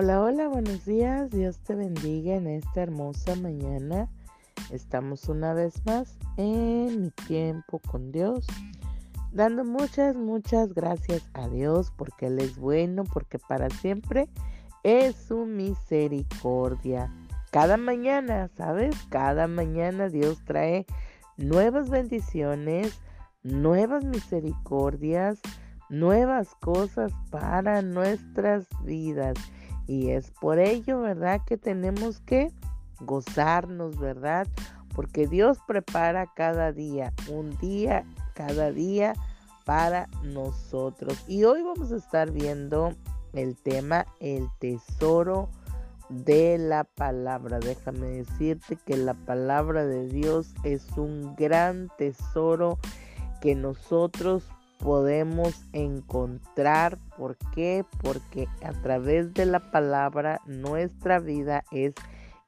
Hola, hola, buenos días. Dios te bendiga en esta hermosa mañana. Estamos una vez más en mi tiempo con Dios, dando muchas, muchas gracias a Dios porque Él es bueno, porque para siempre es su misericordia. Cada mañana, ¿sabes? Cada mañana Dios trae nuevas bendiciones, nuevas misericordias, nuevas cosas para nuestras vidas. Y es por ello, ¿verdad? Que tenemos que gozarnos, ¿verdad? Porque Dios prepara cada día, un día, cada día para nosotros. Y hoy vamos a estar viendo el tema el tesoro de la palabra. Déjame decirte que la palabra de Dios es un gran tesoro que nosotros podemos encontrar. ¿Por qué? Porque a través de la palabra nuestra vida es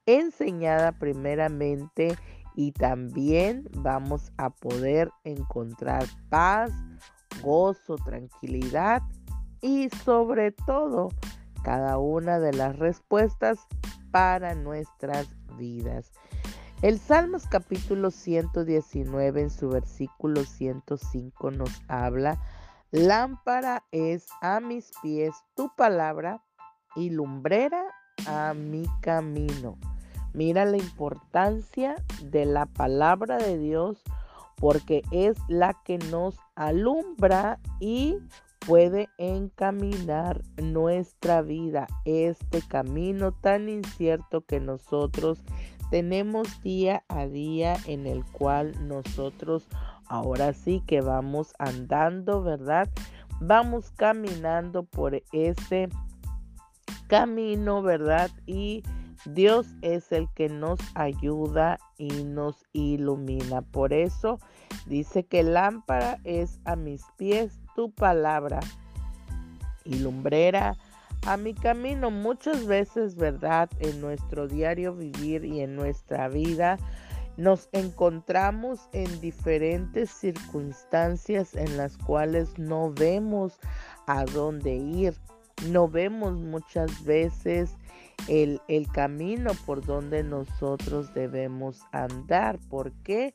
enseñada primeramente y también vamos a poder encontrar paz, gozo, tranquilidad y sobre todo cada una de las respuestas para nuestras vidas. El Salmos capítulo 119 en su versículo 105 nos habla, lámpara es a mis pies tu palabra y lumbrera a mi camino. Mira la importancia de la palabra de Dios porque es la que nos alumbra y puede encaminar nuestra vida, este camino tan incierto que nosotros tenemos día a día en el cual nosotros ahora sí que vamos andando, ¿verdad? Vamos caminando por ese camino, ¿verdad? Y Dios es el que nos ayuda y nos ilumina. Por eso dice que lámpara es a mis pies tu palabra y lumbrera a mi camino. Muchas veces, ¿verdad? En nuestro diario vivir y en nuestra vida nos encontramos en diferentes circunstancias en las cuales no vemos a dónde ir. No vemos muchas veces el, el camino por donde nosotros debemos andar. ¿Por qué?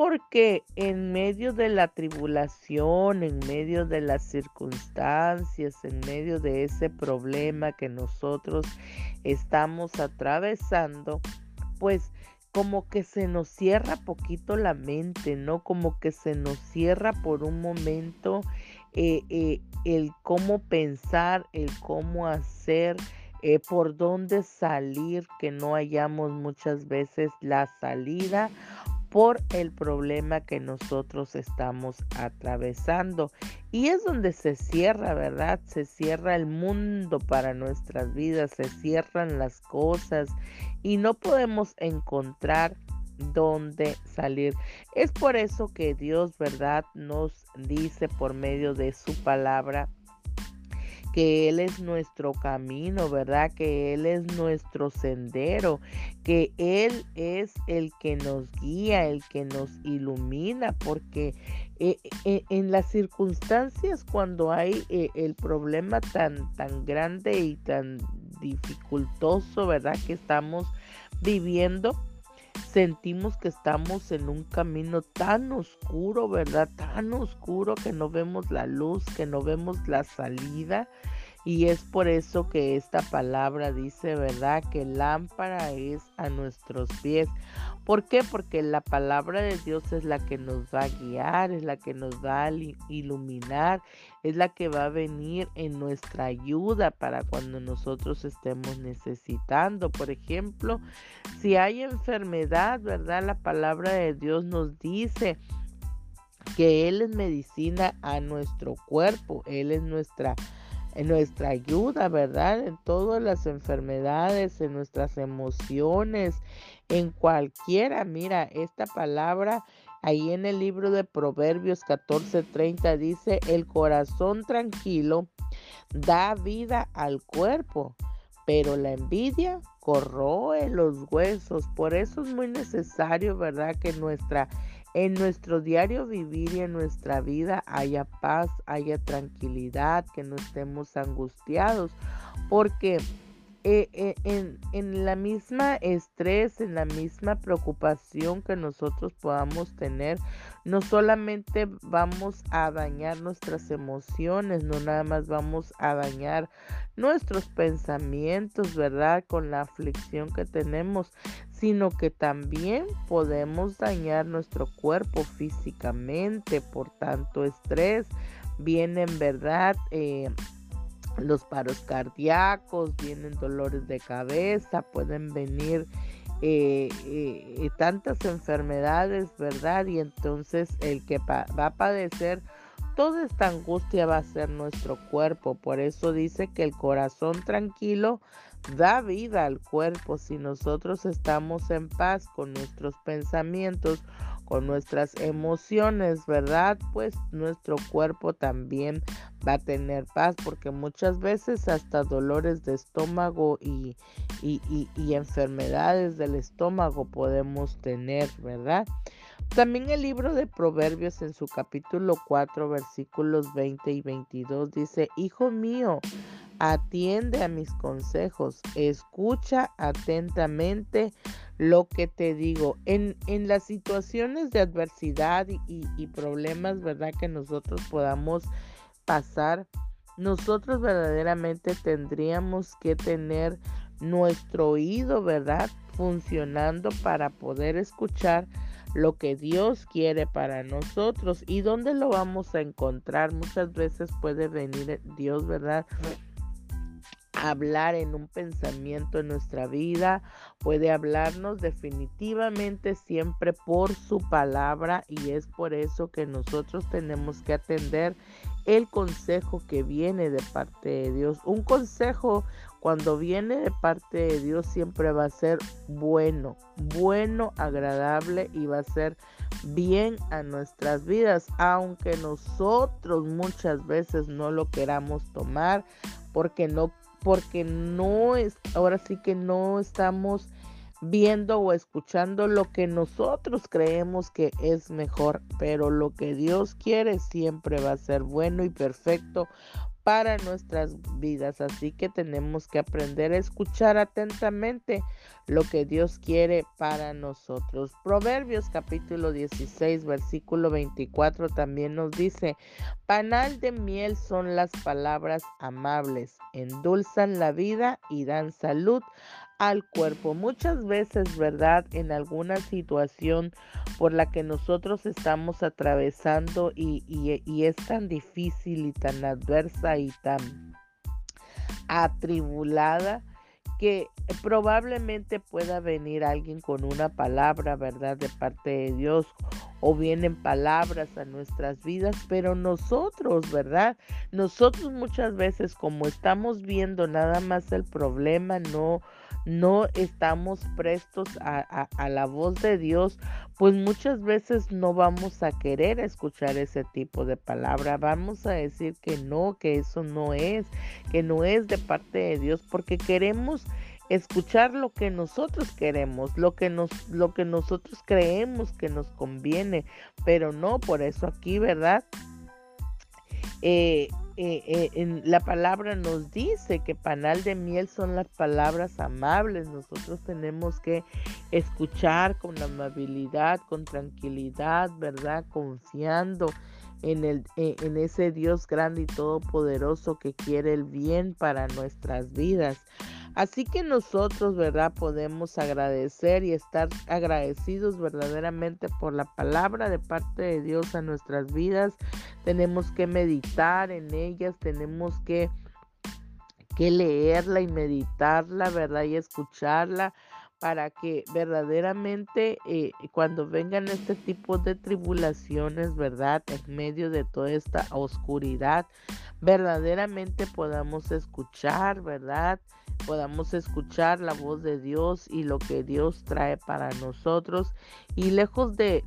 Porque en medio de la tribulación, en medio de las circunstancias, en medio de ese problema que nosotros estamos atravesando, pues como que se nos cierra poquito la mente, ¿no? Como que se nos cierra por un momento eh, eh, el cómo pensar, el cómo hacer, eh, por dónde salir, que no hayamos muchas veces la salida por el problema que nosotros estamos atravesando. Y es donde se cierra, ¿verdad? Se cierra el mundo para nuestras vidas, se cierran las cosas y no podemos encontrar dónde salir. Es por eso que Dios, ¿verdad? Nos dice por medio de su palabra que Él es nuestro camino, ¿verdad? Que Él es nuestro sendero, que Él es el que nos guía, el que nos ilumina, porque eh, eh, en las circunstancias cuando hay eh, el problema tan, tan grande y tan dificultoso, ¿verdad? Que estamos viviendo, sentimos que estamos en un camino tan oscuro, ¿verdad? Tan oscuro que no vemos la luz, que no vemos la salida. Y es por eso que esta palabra dice, ¿verdad? Que lámpara es a nuestros pies. ¿Por qué? Porque la palabra de Dios es la que nos va a guiar, es la que nos va a iluminar, es la que va a venir en nuestra ayuda para cuando nosotros estemos necesitando. Por ejemplo, si hay enfermedad, ¿verdad? La palabra de Dios nos dice que Él es medicina a nuestro cuerpo, Él es nuestra en nuestra ayuda, ¿verdad? En todas las enfermedades, en nuestras emociones, en cualquiera. Mira, esta palabra ahí en el libro de Proverbios 14:30 dice, el corazón tranquilo da vida al cuerpo, pero la envidia corroe los huesos. Por eso es muy necesario, ¿verdad? Que nuestra en nuestro diario vivir y en nuestra vida haya paz, haya tranquilidad, que no estemos angustiados, porque eh, en, en, la misma estrés, en la misma preocupación que nosotros podamos tener, no solamente vamos a dañar nuestras emociones, no nada más vamos a dañar nuestros pensamientos, ¿verdad? Con la aflicción que tenemos, sino que también podemos dañar nuestro cuerpo físicamente por tanto estrés. Vienen, ¿verdad? Eh, los paros cardíacos, vienen dolores de cabeza, pueden venir eh, eh, tantas enfermedades, ¿verdad? Y entonces el que va a padecer toda esta angustia va a ser nuestro cuerpo. Por eso dice que el corazón tranquilo da vida al cuerpo. Si nosotros estamos en paz con nuestros pensamientos, con nuestras emociones, ¿verdad? Pues nuestro cuerpo también va a tener paz, porque muchas veces hasta dolores de estómago y, y, enfermedades del estómago podemos tener, ¿verdad? También el libro de Proverbios en su capítulo 4, versículos 20 y 22 dice, Hijo mío, atiende a mis consejos, escucha atentamente lo que te digo. En, en las situaciones de adversidad y, problemas, ¿verdad? Que nosotros podamos pasar, nosotros verdaderamente tendríamos que tener nuestro oído, ¿verdad? Funcionando para poder escuchar lo que Dios quiere para nosotros y dónde lo vamos a encontrar. Muchas veces puede venir Dios, ¿verdad? Hablar en un pensamiento en nuestra vida, puede hablarnos definitivamente siempre por su palabra y es por eso que nosotros tenemos que atender el consejo que viene de parte de Dios. Un consejo cuando viene de parte de Dios siempre va a ser bueno, bueno, agradable y va a ser bien a nuestras vidas, aunque nosotros muchas veces no lo queramos tomar porque no porque no es, ahora sí que no estamos viendo o escuchando lo que nosotros creemos que es mejor, pero lo que Dios quiere siempre va a ser bueno y perfecto para nuestras vidas. Así que tenemos que aprender a escuchar atentamente lo que Dios quiere para nosotros. Proverbios capítulo 16, versículo 24 también nos dice, panal de miel son las palabras amables, endulzan la vida y dan salud al cuerpo. Muchas veces, ¿verdad? En alguna situación por la que nosotros estamos atravesando y, y, es tan difícil y tan adversa y tan atribulada que probablemente pueda venir alguien con una palabra, ¿verdad? De parte de Dios o vienen palabras a nuestras vidas, pero nosotros, ¿verdad? Nosotros muchas veces como estamos viendo nada más el problema, no no estamos prestos a, la voz de Dios, pues muchas veces no vamos a querer escuchar ese tipo de palabra. Vamos a decir que no, que eso no es, que no es de parte de Dios, porque queremos escuchar lo que nosotros queremos, lo que nos, lo que nosotros creemos que nos conviene, pero no, por eso aquí, ¿verdad? Eh, eh, eh, la palabra nos dice que panal de miel son las palabras amables. Nosotros tenemos que escuchar con amabilidad, con tranquilidad, ¿verdad? Confiando en, el, e, en ese Dios grande y todopoderoso que quiere el bien para nuestras vidas. Así que nosotros, ¿verdad? Podemos agradecer y estar agradecidos verdaderamente por la palabra de parte de Dios a nuestras vidas. Tenemos que meditar en ellas, tenemos que, que leerla y meditarla, ¿verdad? Y escucharla para que verdaderamente eh, cuando vengan este tipo de tribulaciones, ¿verdad? En medio de toda esta oscuridad, verdaderamente podamos escuchar, ¿verdad? Podamos escuchar la voz de Dios y lo que Dios trae para nosotros. Y lejos de,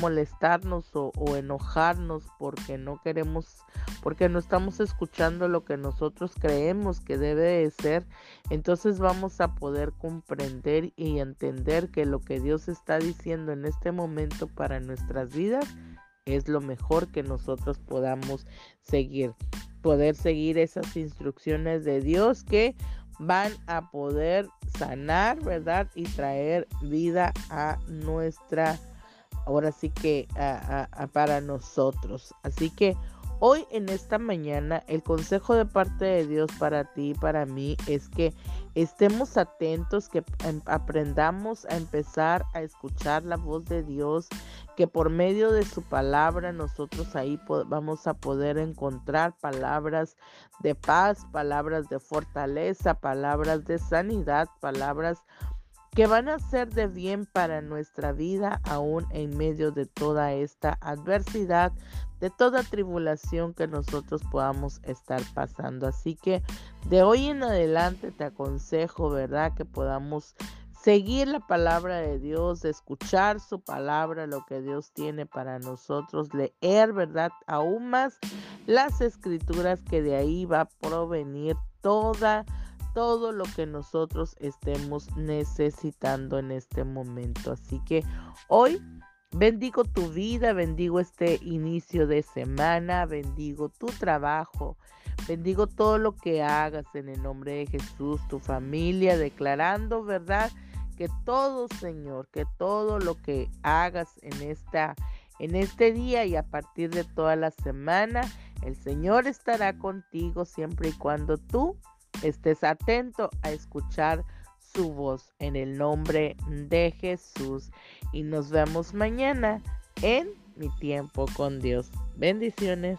molestarnos o, o, enojarnos porque no queremos, porque no estamos escuchando lo que nosotros creemos que debe de ser, entonces vamos a poder comprender y entender que lo que Dios está diciendo en este momento para nuestras vidas es lo mejor que nosotros podamos seguir poder seguir esas instrucciones de Dios que van a poder sanar, ¿verdad? Y traer vida a nuestra, ahora sí que para nosotros. Así que hoy en esta mañana el consejo de parte de Dios para ti y para mí es que estemos atentos, que em, aprendamos a empezar a escuchar la voz de Dios, que por medio de su palabra nosotros ahí vamos a poder encontrar palabras de paz, palabras de fortaleza, palabras de sanidad, palabras que van a ser de bien para nuestra vida aún en medio de toda esta adversidad, de toda tribulación que nosotros podamos estar pasando. Así que de hoy en adelante te aconsejo, ¿verdad? Que podamos seguir la palabra de Dios, escuchar su palabra, lo que Dios tiene para nosotros, leer, ¿verdad? Aún más las escrituras que de ahí va a provenir toda todo lo que nosotros estemos necesitando en este momento. Así que hoy bendigo tu vida, bendigo este inicio de semana, bendigo tu trabajo, bendigo todo lo que hagas en el nombre de Jesús, tu familia, declarando, ¿verdad? Que todo, Señor, que todo lo que hagas en esta en este día y a partir de toda la semana, el Señor estará contigo siempre y cuando tú estés atento a escuchar su voz en el nombre de Jesús. Y nos vemos mañana en mi tiempo con Dios. Bendiciones.